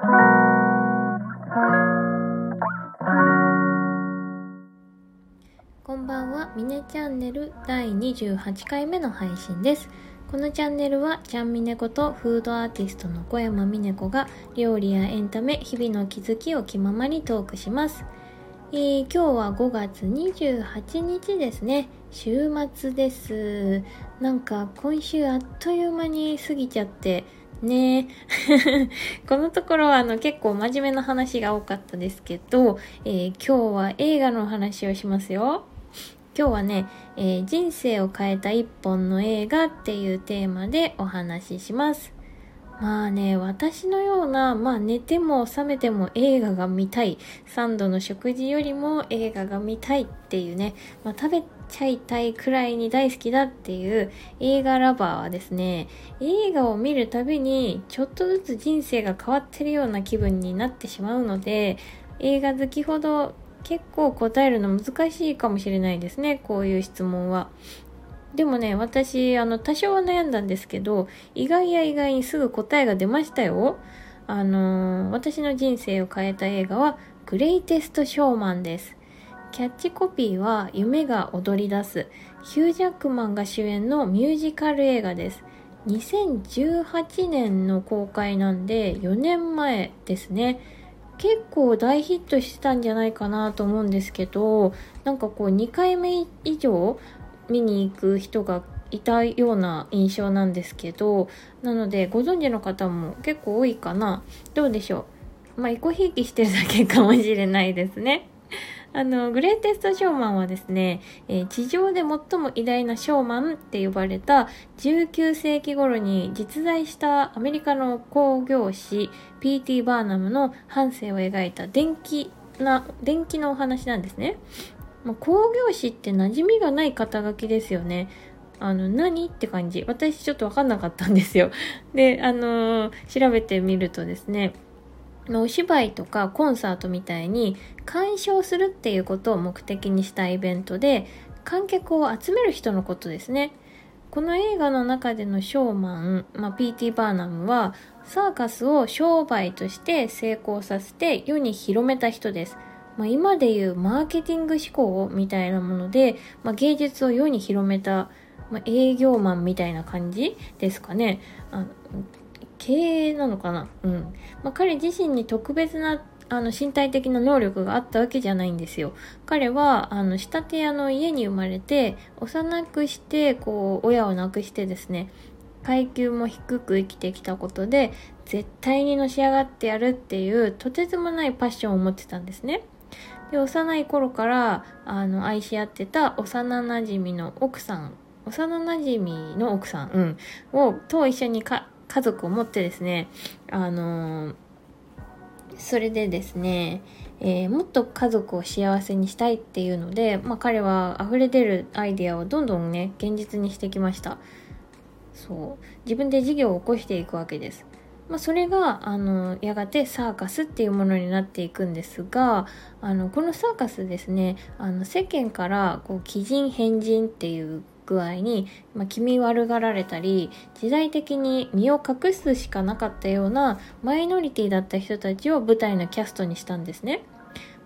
こんばんは、ミネチャンネル第28回目の配信です。このチャンネルは、ちゃんみねことフードアーティストの小山みねこが料理やエンタメ、日々の気づきを気ままにトークします。えー今日は5月28日ですね。週末です。なんか今週あっという間に過ぎちゃって、ね このところはあの結構真面目な話が多かったですけど、えー今日は映画の話をしますよ。今日はね、えー人生を変えた一本の映画っていうテーマでお話しします。まあね、私のような、まあ寝ても覚めても映画が見たい。3度の食事よりも映画が見たいっていうね、まあ食べちゃいたいくらいに大好きだっていう映画ラバーはですね、映画を見るたびにちょっとずつ人生が変わってるような気分になってしまうので、映画好きほど結構答えるの難しいかもしれないですね、こういう質問は。でもね、私、あの、多少は悩んだんですけど、意外や意外にすぐ答えが出ましたよ。あのー私の人生を変えた映画は、グレイテスト・ショーマンです。キャッチコピーは、夢が踊り出す。ヒュージャックマンが主演のミュージカル映画です。2018年の公開なんで、4年前ですね。結構大ヒットしてたんじゃないかなと思うんですけど、なんかこう2回目以上見に行く人がいたような印象なんですけど、なのでご存知の方も結構多いかな。どうでしょう。まあ、エコひいきしてるだけかもしれないですね。あの、グレイテストショーマンはですね、えー地上で最も偉大なショーマンって呼ばれた19世紀頃に実在したアメリカの工業師 P.T. バーナムの半生を描いた電気な、電気のお話なんですね。まあ、工業師って馴染みがない肩書きですよね。あの、何って感じ。私ちょっとわかんなかったんですよ。で、あのー調べてみるとですね、お芝居とかコンサートみたいに鑑賞するっていうことを目的にしたイベントで観客を集める人のことですね。この映画の中でのショーマン、まあ、P.T. バーナムはサーカスを商売として成功させて世に広めた人です。まあ、今でいうマーケティング思考みたいなもので、まあ、芸術を世に広めた、まあ、営業マンみたいな感じですかね。あ経営なのかな？うん。まあ、彼自身に特別なあの身体的な能力があったわけじゃないんですよ。彼はあの仕立て屋の家に生まれて幼くしてこう親を亡くしてですね階級も低く生きてきたことで絶対にのし上がってやるっていうとてつもないパッションを持ってたんですね。で幼い頃からあの愛し合ってた幼なじみの奥さん幼なじみの奥さん、うん、をと一緒にか家族を持ってですねあのーそれでですね、えーもっと家族を幸せにしたいっていうので、まあ、彼は溢れ出るアイデアをどんどんね現実にしてきました。そう。自分で事業を起こしていくわけですまあ、それがあのやがてサーカスっていうものになっていくんですがあのこのサーカスですねあの世間からこう奇人変人っていう具合に、まあ、気味悪がられたり時代的に身を隠すしかなかったようなマイノリティだった人たちを舞台のキャストにしたんですね。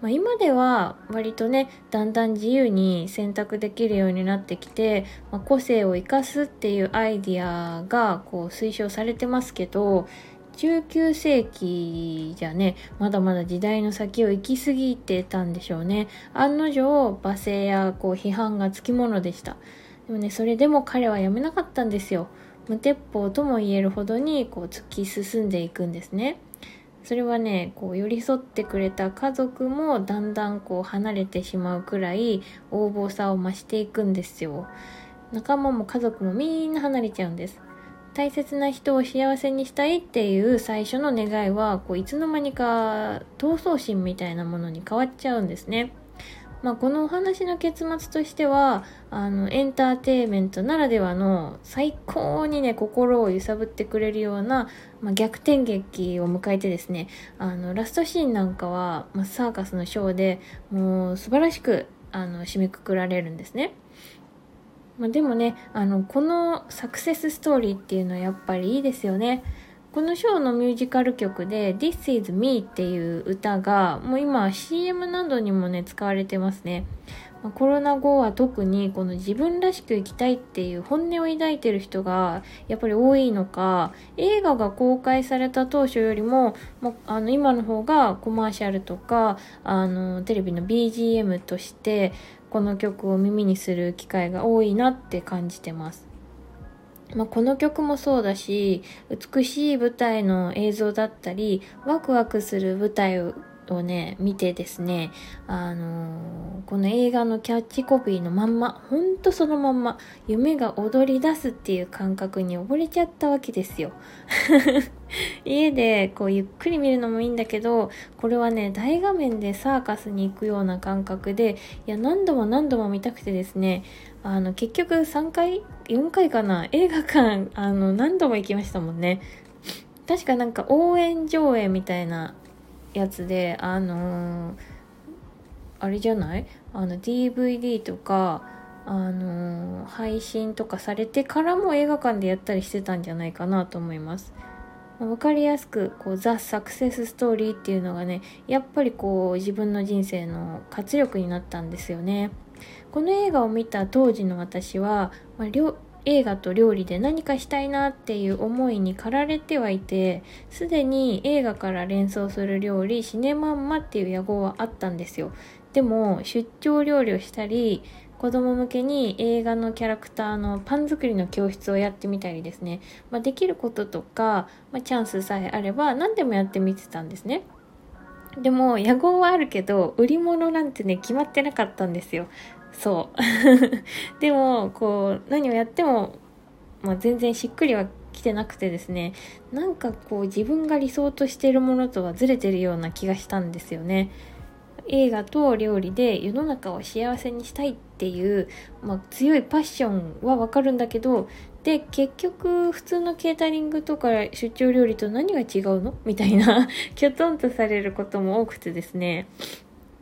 まあ、今では割とねだんだん自由に選択できるようになってきて、まあ、個性を生かすっていうアイディアがこう推奨されてますけど19世紀じゃねまだまだ時代の先を行き過ぎてたんでしょうね。案の定罵声やこう批判がつきものでした。でもねそれでも彼はやめなかったんですよ。無鉄砲とも言えるほどにこう突き進んでいくんですね。それはねこう寄り添ってくれた家族もだんだんこう離れてしまうくらい横暴さを増していくんですよ。仲間も家族もみんな離れちゃうんです。大切な人を幸せにしたいっていう最初の願いはこういつの間にか闘争心みたいなものに変わっちゃうんですねまあ、このお話の結末としてはあのエンターテインメントならではの最高にね心を揺さぶってくれるような、まあ、逆転劇を迎えてですねあのラストシーンなんかは、まあ、サーカスのショーでもう素晴らしくあの締めくくられるんですね。まあ、でもねあのこのサクセスストーリーっていうのはやっぱりいいですよね。このショーのミュージカル曲で This is me っていう歌がもう今 CM などにもね使われてますね。コロナ後は特にこの自分らしく生きたいっていう本音を抱いてる人がやっぱり多いのか映画が公開された当初よりも、ま、あの今の方がコマーシャルとかあのテレビの BGM としてこの曲を耳にする機会が多いなって感じてます。まあ、この曲もそうだし美しい舞台の映像だったりワクワクする舞台をね見てですねあのー、この映画のキャッチコピーのまんまほんとそのまんま夢が踊り出すっていう感覚に溺れちゃったわけですよ。家でこうゆっくり見るのもいいんだけどこれはね大画面でサーカスに行くような感覚でいや何度も何度も見たくてですねあの結局3回4回かな映画館あの何度も行きましたもんね。確かなんか応援上映みたいなやつであのー、あれじゃない？あの DVD とかあのー、配信とかされてからも映画館でやったりしてたんじゃないかなと思います。分かりやすくこうザ・サクセスストーリーっていうのがねやっぱりこう自分の人生の活力になったんですよね。この映画を見た当時の私は、まあ、映画と料理で何かしたいなっていう思いに駆られてはいてすでに映画から連想する料理シネマンマっていう野号はあったんですよ。でも出張料理をしたり子供向けに映画のキャラクターのパン作りの教室をやってみたりですね、まあ、できることとか、まあ、チャンスさえあれば何でもやってみてたんですね。でも野号はあるけど売り物なんてね決まってなかったんですよ。そう。でもこう何をやっても、まあ、全然しっくりは来てなくてですね。なんかこう自分が理想としているものとはずれてるような気がしたんですよね。映画と料理で世の中を幸せにしたいっていう、まあ、強いパッションはわかるんだけどで結局普通のケータリングとか出張料理と何が違うの？みたいな きょとんとされることも多くてですね。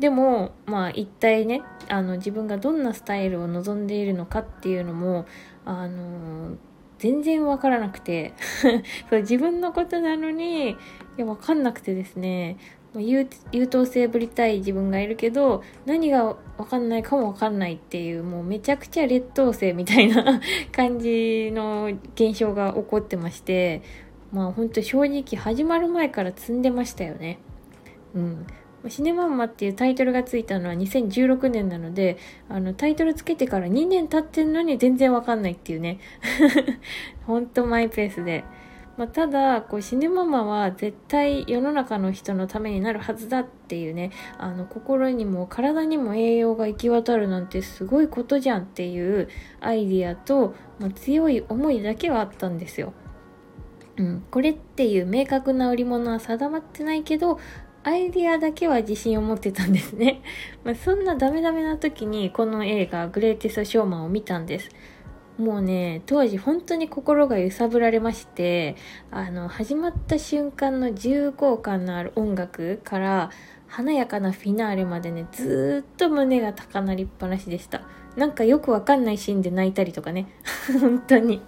でもまあ一体ねあの自分がどんなスタイルを望んでいるのかっていうのもあの全然わからなくて そう自分のことなのにいやわかんなくてですね優優等生ぶりたい自分がいるけど何が分かんないかも分かんないっていうもうめちゃくちゃ劣等生みたいな 感じの現象が起こってましてまあほんと正直始まる前から積んでましたよね。うんシネマンマっていうタイトルがついたのは2016年なので、あの、タイトルつけてから2年経ってんのに全然わかんないっていうね。ほんとマイペースで。まあ、ただ、こう、シネママは絶対世の中の人のためになるはずだっていうね、あの、心にも体にも栄養が行き渡るなんてすごいことじゃんっていうアイディアと、まあ、強い思いだけはあったんですよ。うん、これっていう明確な売り物は定まってないけどアイディアだけは自信を持ってたんですね。まあ、そんなダメダメな時にこの映画グレイテストショーマンを見たんです。もうね、当時本当に心が揺さぶられまして、あの、始まった瞬間の重厚感のある音楽から華やかなフィナーレまでね、ずっと胸が高鳴りっぱなしでした。なんかよくわかんないシーンで泣いたりとかね。本当に。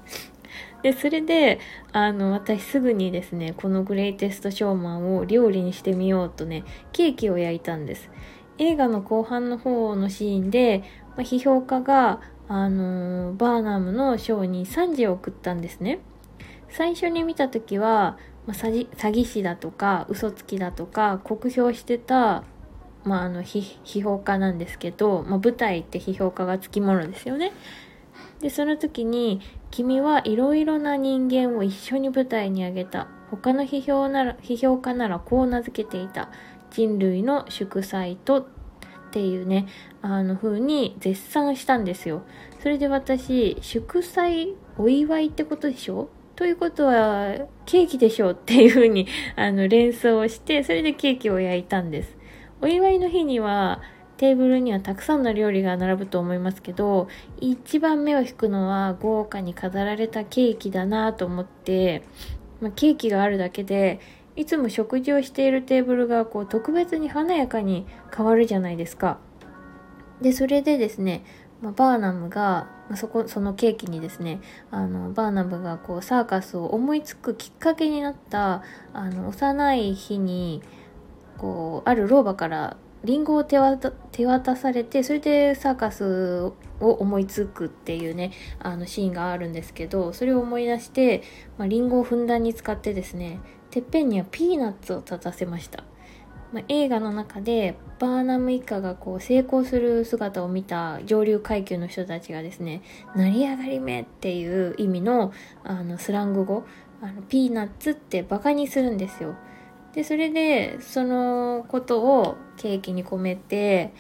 でそれであの私すぐにですねこのグレイテストショーマンを料理にしてみようとねケーキを焼いたんです映画の後半の方のシーンで、まあ、批評家があの、バーナムのショーに賛辞を送ったんですね最初に見た時は、まあ、詐欺師だとか嘘つきだとか酷評してたまあ、あの批評家なんですけど、まあ、舞台って批評家がつきものですよね。でその時に君はいろいろな人間を一緒に舞台に上げた。他の批評なら批評家ならこう名付けていた。人類の祝祭とっていうねあの風に絶賛したんですよ。それで私祝祭お祝いってことでしょ？ということはケーキでしょ？うっていう風にあに連想してそれでケーキを焼いたんです。お祝いの日にはテーブルにはたくさんの料理が並ぶと思いますけど一番目を引くのは豪華に飾られたケーキだなと思って、まあ、ケーキがあるだけでいつも食事をしているテーブルがこう特別に華やかに変わるじゃないですか。でそれでですねまあ、バーナムがまあそこそのケーキにですねあのバーナムがこうサーカスを思いつくきっかけになったあの幼い日にこうある老婆からリンゴを手渡されてそれでサーカスを思いつくっていうねあのシーンがあるんですけどそれを思い出して、まあ、リンゴをふんだんに使ってですねてっぺんにはピーナッツを立たせました、まあ、映画の中でバーナム一家がこう成功する姿を見た上流階級の人たちがですね成り上がり目っていう意味のあのスラング語あのピーナッツってバカにするんですよ。でそれでそのことをケーキに込めて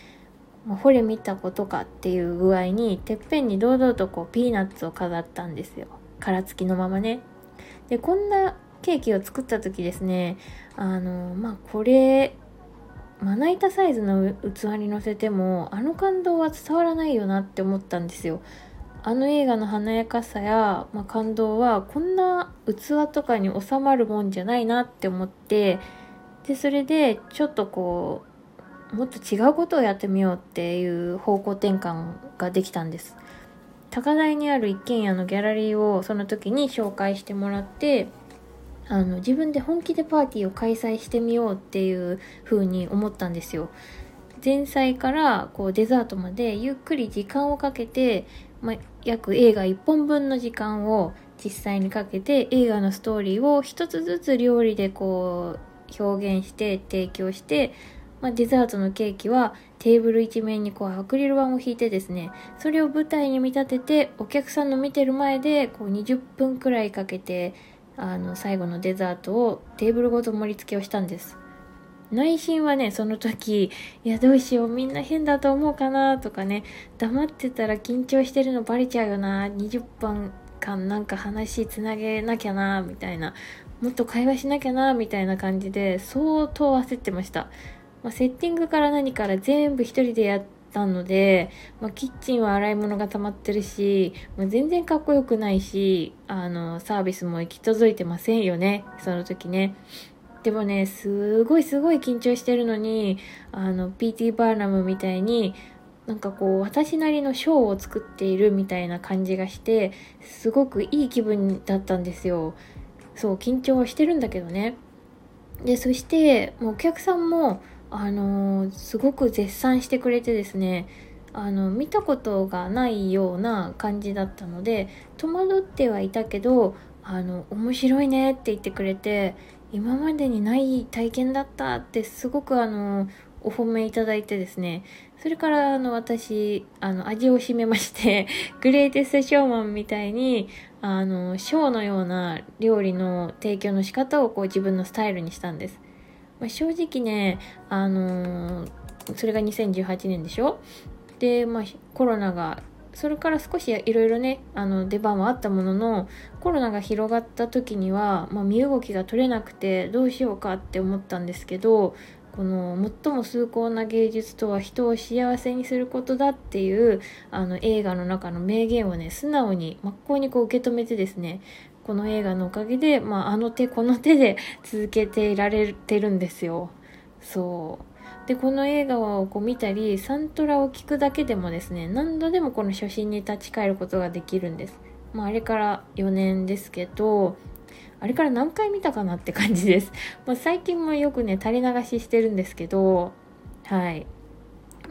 まあ、ほれ見たことかっていう具合にてっぺんに堂々とこうピーナッツを飾ったんですよ。殻付きのままね。でこんなケーキを作った時ですねあのまあこれまな板サイズの器に乗せてもあの感動は伝わらないよなって思ったんですよ。あの映画の華やかさや、まあ、感動はこんな器とかに収まるもんじゃないなって思ってでそれでちょっとこうもっと違うことをやってみようっていう方向転換ができたんです。高台にある一軒家のギャラリーをその時に紹介してもらってあの自分で本気でパーティーを開催してみようっていう風に思ったんですよ。前菜からこうデザートまでゆっくり時間をかけてまあ、約映画1本分の時間を実際にかけて映画のストーリーを一つずつ料理でこう表現して提供して、まあ、デザートのケーキはテーブル一面にこうアクリル板を引いてですねそれを舞台に見立ててお客さんの見てる前でこう20分くらいかけてあの最後のデザートをテーブルごと盛り付けをしたんです。内心はね、その時、いや、どうしよう、みんな変だと思うかなとかね、黙ってたら緊張してるのバレちゃうよな、20分間なんか話つなげなきゃな、みたいな、もっと会話しなきゃな、みたいな感じで、相当焦ってました。まあ、セッティングから何から全部一人でやったので、まあ、キッチンは洗い物が溜まってるし、まあ、全然かっこよくないし、あの、サービスも行き届いてませんよね、その時ね。でもね、すごいすごい緊張してるのに、あの、PT バーナムみたいに、なんかこう、私なりのショーを作っているみたいな感じがして、すごくいい気分だったんですよ。そう、緊張はしてるんだけどね。で、そして、もうお客さんも、あのー、すごく絶賛してくれてですね、あの、見たことがないような感じだったので、戸惑ってはいたけど、あの、面白いねって言ってくれて、今までにない体験だったってすごくあのお褒めいただいてですね。それからあの私あの味を占めまして グレイテストショーマンみたいにあのショーのような料理の提供の仕方をこう自分のスタイルにしたんです、まあ、正直ねあのそれが2018年でしょ？で、まあ、コロナがそれから少しいろいろねあの出番はあったもののコロナが広がった時には、まあ、身動きが取れなくてどうしようかって思ったんですけどこの最も崇高な芸術とは人を幸せにすることだっていうあの映画の中の名言をね素直に真っ向にこう受け止めてですねこの映画のおかげで、まあ、あの手この手で続けていられてるんですよ。そう。でこの映画をこう見たりサントラを聴くだけでもですね何度でもこの初心に立ち返ることができるんです、まあ、あれから4年ですけどあれから何回見たかなって感じです、まあ、最近もよくね垂れ流ししてるんですけどはい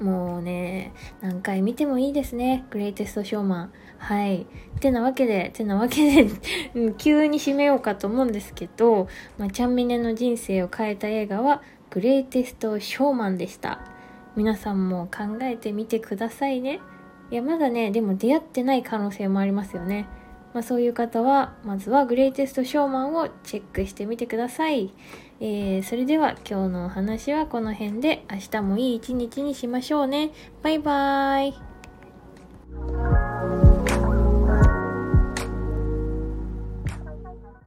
もうね、何回見てもいいですね。グレイテストショーマン。はい。てなわけで、てなわけで 急に締めようかと思うんですけど、まあ、ちゃんみねの人生を変えた映画は、グレイテストショーマンでした。皆さんも考えてみてくださいね。いや、まだね、でも出会ってない可能性もありますよね。まあ、そういう方は、まずはグレイテストショーマンをチェックしてみてください。えー、それでは今日のお話はこの辺で明日もいい一日にしましょうね。バイバーイ。